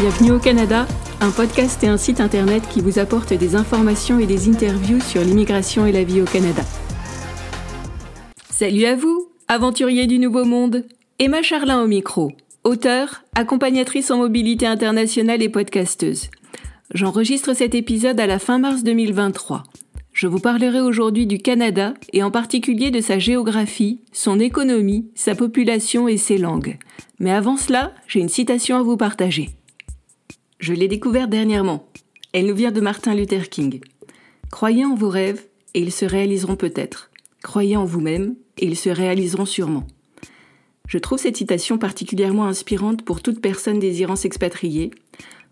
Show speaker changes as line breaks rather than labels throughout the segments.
Bienvenue au Canada, un podcast et un site internet qui vous apporte des informations et des interviews sur l'immigration et la vie au Canada. Salut à vous, aventuriers du Nouveau Monde. Emma Charlin au micro, auteure, accompagnatrice en mobilité internationale et podcasteuse. J'enregistre cet épisode à la fin mars 2023. Je vous parlerai aujourd'hui du Canada et en particulier de sa géographie, son économie, sa population et ses langues. Mais avant cela, j'ai une citation à vous partager. Je l'ai découverte dernièrement. Elle nous vient de Martin Luther King. Croyez en vos rêves et ils se réaliseront peut-être. Croyez en vous-même et ils se réaliseront sûrement. Je trouve cette citation particulièrement inspirante pour toute personne désirant s'expatrier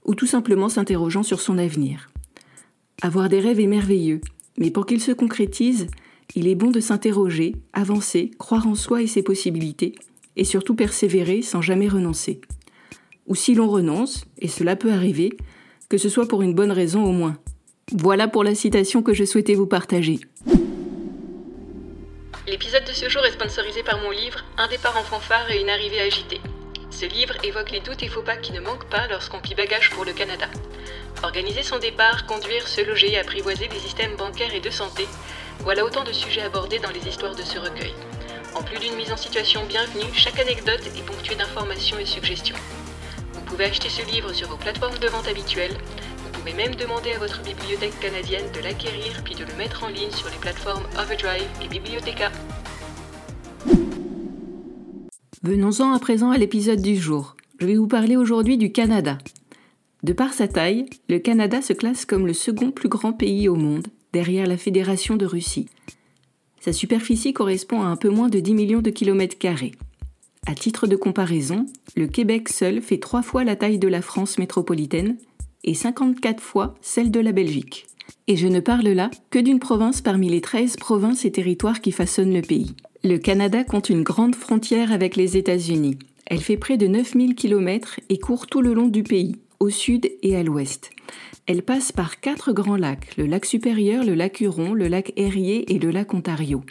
ou tout simplement s'interrogeant sur son avenir. Avoir des rêves est merveilleux, mais pour qu'ils se concrétisent, il est bon de s'interroger, avancer, croire en soi et ses possibilités, et surtout persévérer sans jamais renoncer. Ou si l'on renonce, et cela peut arriver, que ce soit pour une bonne raison au moins. Voilà pour la citation que je souhaitais vous partager.
L'épisode de ce jour est sponsorisé par mon livre Un départ en fanfare et une arrivée agitée. Ce livre évoque les doutes et faux pas qui ne manquent pas lorsqu'on plie bagage pour le Canada. Organiser son départ, conduire, se loger, apprivoiser des systèmes bancaires et de santé, voilà autant de sujets abordés dans les histoires de ce recueil. En plus d'une mise en situation bienvenue, chaque anecdote est ponctuée d'informations et suggestions. Vous pouvez acheter ce livre sur vos plateformes de vente habituelles. Vous pouvez même demander à votre bibliothèque canadienne de l'acquérir puis de le mettre en ligne sur les plateformes Overdrive et Bibliotheca.
Venons-en à présent à l'épisode du jour. Je vais vous parler aujourd'hui du Canada. De par sa taille, le Canada se classe comme le second plus grand pays au monde, derrière la Fédération de Russie. Sa superficie correspond à un peu moins de 10 millions de kilomètres carrés. À titre de comparaison, le Québec seul fait trois fois la taille de la France métropolitaine et 54 fois celle de la Belgique. Et je ne parle là que d'une province parmi les 13 provinces et territoires qui façonnent le pays. Le Canada compte une grande frontière avec les États-Unis. Elle fait près de 9000 km et court tout le long du pays, au sud et à l'ouest. Elle passe par quatre grands lacs, le lac supérieur, le lac Huron, le lac Erie et le lac Ontario.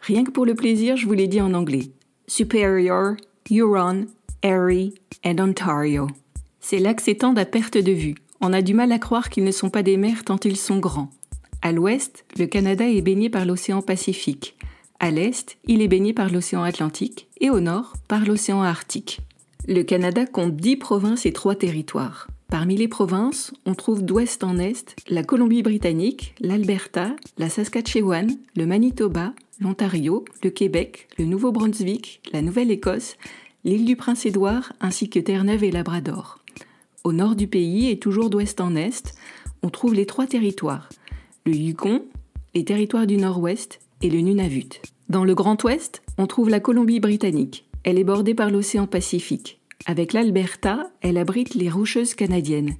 Rien que pour le plaisir, je vous l'ai dit en anglais. Superior, Huron, Erie et Ontario. Ces lacs s'étendent à perte de vue. On a du mal à croire qu'ils ne sont pas des mers tant ils sont grands. À l'ouest, le Canada est baigné par l'océan Pacifique. À l'est, il est baigné par l'océan Atlantique et au nord, par l'océan Arctique. Le Canada compte 10 provinces et 3 territoires. Parmi les provinces, on trouve d'ouest en est la Colombie-Britannique, l'Alberta, la Saskatchewan, le Manitoba, l'Ontario, le Québec, le Nouveau-Brunswick, la Nouvelle-Écosse, l'île du Prince-Édouard ainsi que Terre-Neuve et Labrador. Au nord du pays et toujours d'ouest en est, on trouve les trois territoires le Yukon, les territoires du Nord-Ouest et le Nunavut. Dans le Grand Ouest, on trouve la Colombie-Britannique. Elle est bordée par l'océan Pacifique. Avec l'Alberta, elle abrite les Rocheuses canadiennes,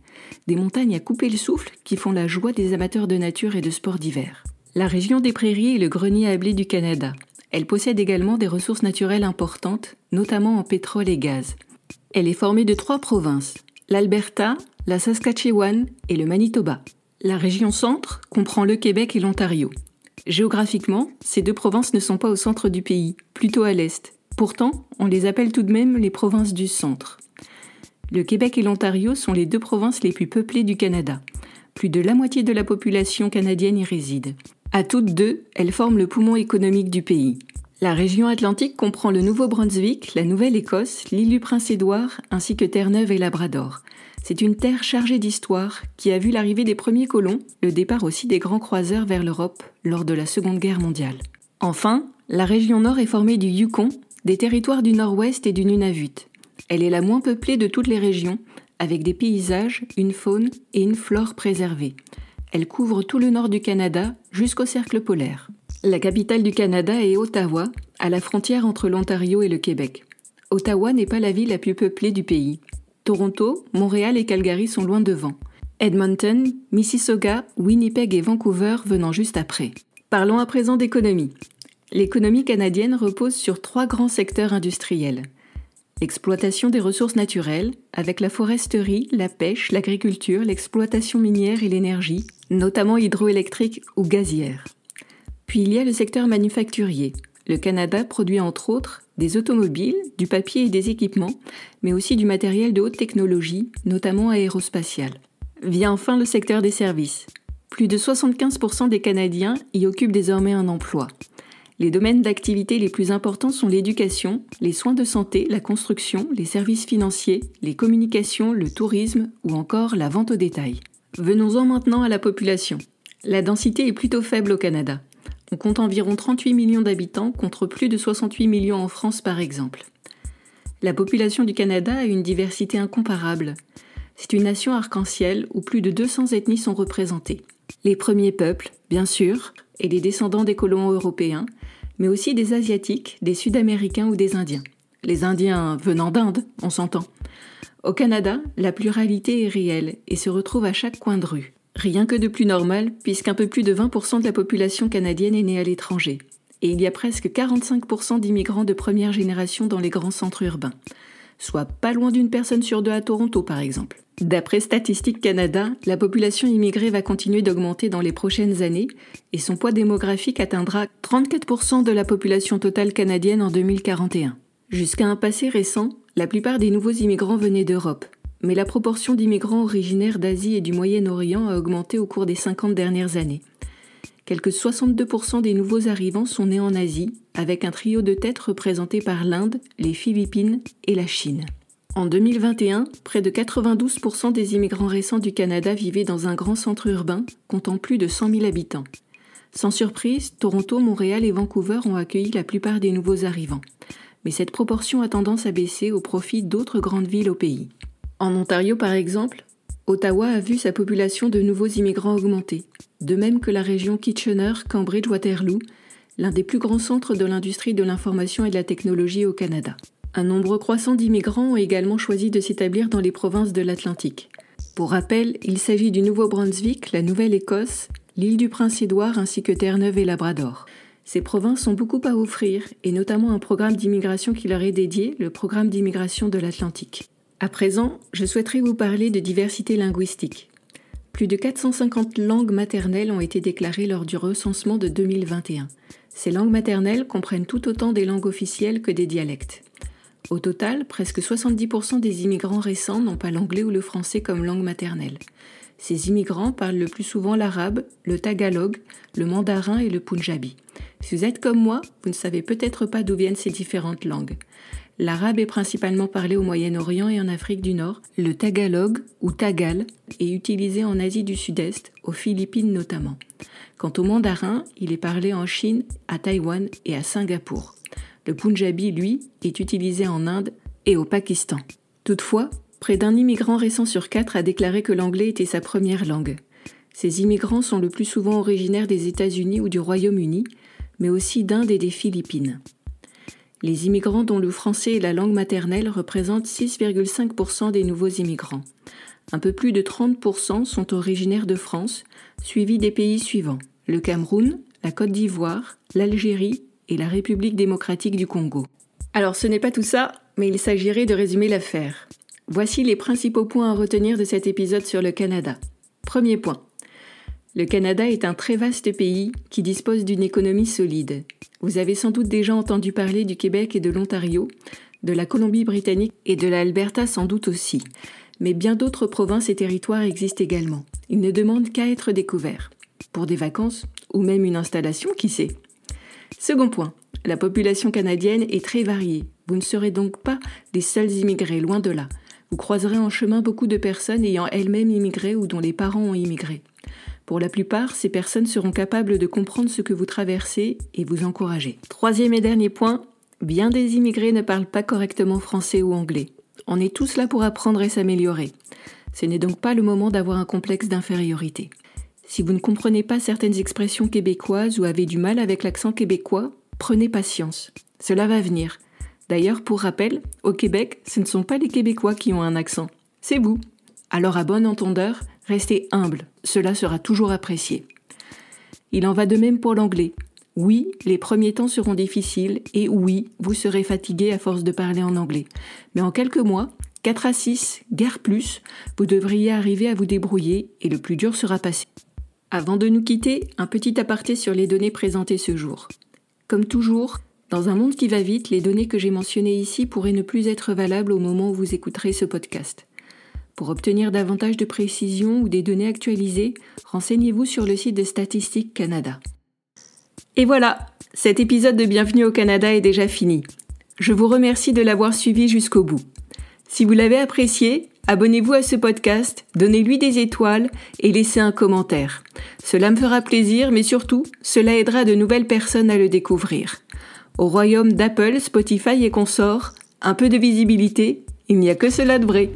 des montagnes à couper le souffle qui font la joie des amateurs de nature et de sports d'hiver. La région des prairies est le grenier à blé du Canada. Elle possède également des ressources naturelles importantes, notamment en pétrole et gaz. Elle est formée de trois provinces, l'Alberta, la Saskatchewan et le Manitoba. La région centre comprend le Québec et l'Ontario. Géographiquement, ces deux provinces ne sont pas au centre du pays, plutôt à l'est, Pourtant, on les appelle tout de même les provinces du centre. Le Québec et l'Ontario sont les deux provinces les plus peuplées du Canada. Plus de la moitié de la population canadienne y réside. À toutes deux, elles forment le poumon économique du pays. La région atlantique comprend le Nouveau-Brunswick, la Nouvelle-Écosse, l'île du Prince-Édouard ainsi que Terre-Neuve et Labrador. C'est une terre chargée d'histoire qui a vu l'arrivée des premiers colons, le départ aussi des grands croiseurs vers l'Europe lors de la Seconde Guerre mondiale. Enfin, la région nord est formée du Yukon, des territoires du nord-ouest et du Nunavut. Elle est la moins peuplée de toutes les régions, avec des paysages, une faune et une flore préservées. Elle couvre tout le nord du Canada jusqu'au cercle polaire. La capitale du Canada est Ottawa, à la frontière entre l'Ontario et le Québec. Ottawa n'est pas la ville la plus peuplée du pays. Toronto, Montréal et Calgary sont loin devant. Edmonton, Mississauga, Winnipeg et Vancouver venant juste après. Parlons à présent d'économie. L'économie canadienne repose sur trois grands secteurs industriels. L'exploitation des ressources naturelles, avec la foresterie, la pêche, l'agriculture, l'exploitation minière et l'énergie, notamment hydroélectrique ou gazière. Puis il y a le secteur manufacturier. Le Canada produit entre autres des automobiles, du papier et des équipements, mais aussi du matériel de haute technologie, notamment aérospatial. Vient enfin le secteur des services. Plus de 75% des Canadiens y occupent désormais un emploi. Les domaines d'activité les plus importants sont l'éducation, les soins de santé, la construction, les services financiers, les communications, le tourisme ou encore la vente au détail. Venons-en maintenant à la population. La densité est plutôt faible au Canada. On compte environ 38 millions d'habitants contre plus de 68 millions en France par exemple. La population du Canada a une diversité incomparable. C'est une nation arc-en-ciel où plus de 200 ethnies sont représentées. Les premiers peuples, bien sûr, et les descendants des colons européens, mais aussi des Asiatiques, des Sud-Américains ou des Indiens. Les Indiens venant d'Inde, on s'entend. Au Canada, la pluralité est réelle et se retrouve à chaque coin de rue. Rien que de plus normal, puisqu'un peu plus de 20% de la population canadienne est née à l'étranger. Et il y a presque 45% d'immigrants de première génération dans les grands centres urbains. Soit pas loin d'une personne sur deux à Toronto, par exemple. D'après Statistique Canada, la population immigrée va continuer d'augmenter dans les prochaines années et son poids démographique atteindra 34% de la population totale canadienne en 2041. Jusqu'à un passé récent, la plupart des nouveaux immigrants venaient d'Europe, mais la proportion d'immigrants originaires d'Asie et du Moyen-Orient a augmenté au cours des 50 dernières années. Quelques 62% des nouveaux arrivants sont nés en Asie, avec un trio de têtes représenté par l'Inde, les Philippines et la Chine. En 2021, près de 92% des immigrants récents du Canada vivaient dans un grand centre urbain comptant plus de 100 000 habitants. Sans surprise, Toronto, Montréal et Vancouver ont accueilli la plupart des nouveaux arrivants. Mais cette proportion a tendance à baisser au profit d'autres grandes villes au pays. En Ontario, par exemple, Ottawa a vu sa population de nouveaux immigrants augmenter, de même que la région Kitchener-Cambridge-Waterloo, l'un des plus grands centres de l'industrie de l'information et de la technologie au Canada. Un nombre croissant d'immigrants ont également choisi de s'établir dans les provinces de l'Atlantique. Pour rappel, il s'agit du Nouveau-Brunswick, la Nouvelle-Écosse, l'île du Prince-Édouard ainsi que Terre-Neuve et Labrador. Ces provinces ont beaucoup à offrir, et notamment un programme d'immigration qui leur est dédié, le programme d'immigration de l'Atlantique. À présent, je souhaiterais vous parler de diversité linguistique. Plus de 450 langues maternelles ont été déclarées lors du recensement de 2021. Ces langues maternelles comprennent tout autant des langues officielles que des dialectes. Au total, presque 70% des immigrants récents n'ont pas l'anglais ou le français comme langue maternelle. Ces immigrants parlent le plus souvent l'arabe, le tagalog, le mandarin et le punjabi. Si vous êtes comme moi, vous ne savez peut-être pas d'où viennent ces différentes langues. L'arabe est principalement parlé au Moyen-Orient et en Afrique du Nord. Le tagalog ou tagal est utilisé en Asie du Sud-Est, aux Philippines notamment. Quant au mandarin, il est parlé en Chine, à Taïwan et à Singapour. Le punjabi, lui, est utilisé en Inde et au Pakistan. Toutefois, près d'un immigrant récent sur quatre a déclaré que l'anglais était sa première langue. Ces immigrants sont le plus souvent originaires des États-Unis ou du Royaume-Uni, mais aussi d'Inde et des Philippines. Les immigrants dont le français est la langue maternelle représentent 6,5% des nouveaux immigrants. Un peu plus de 30% sont originaires de France, suivis des pays suivants le Cameroun, la Côte d'Ivoire, l'Algérie et la République démocratique du Congo. Alors ce n'est pas tout ça, mais il s'agirait de résumer l'affaire. Voici les principaux points à retenir de cet épisode sur le Canada. Premier point. Le Canada est un très vaste pays qui dispose d'une économie solide. Vous avez sans doute déjà entendu parler du Québec et de l'Ontario, de la Colombie-Britannique et de l'Alberta sans doute aussi. Mais bien d'autres provinces et territoires existent également. Ils ne demandent qu'à être découverts. Pour des vacances ou même une installation, qui sait? Second point, la population canadienne est très variée. Vous ne serez donc pas les seuls immigrés, loin de là. Vous croiserez en chemin beaucoup de personnes ayant elles-mêmes immigré ou dont les parents ont immigré. Pour la plupart, ces personnes seront capables de comprendre ce que vous traversez et vous encourager. Troisième et dernier point, bien des immigrés ne parlent pas correctement français ou anglais. On est tous là pour apprendre et s'améliorer. Ce n'est donc pas le moment d'avoir un complexe d'infériorité. Si vous ne comprenez pas certaines expressions québécoises ou avez du mal avec l'accent québécois, prenez patience. Cela va venir. D'ailleurs, pour rappel, au Québec, ce ne sont pas les Québécois qui ont un accent, c'est vous. Alors à bon entendeur, restez humble, cela sera toujours apprécié. Il en va de même pour l'anglais. Oui, les premiers temps seront difficiles et oui, vous serez fatigué à force de parler en anglais. Mais en quelques mois, 4 à 6, guère plus, vous devriez arriver à vous débrouiller et le plus dur sera passé. Avant de nous quitter, un petit aparté sur les données présentées ce jour. Comme toujours, Dans un monde qui va vite, les données que j'ai mentionnées ici pourraient ne plus être valables au moment où vous écouterez ce podcast. Pour obtenir davantage de précision ou des données actualisées, renseignez-vous sur le site de Statistique Canada. Et voilà, cet épisode de Bienvenue au Canada est déjà fini. Je vous remercie de l'avoir suivi jusqu'au bout. Si vous l'avez apprécié, abonnez-vous à ce podcast, donnez-lui des étoiles et laissez un commentaire. Cela me fera plaisir, mais surtout, cela aidera de nouvelles personnes à le découvrir. Au royaume d'Apple, Spotify et consorts, un peu de visibilité, il n'y a que cela de vrai.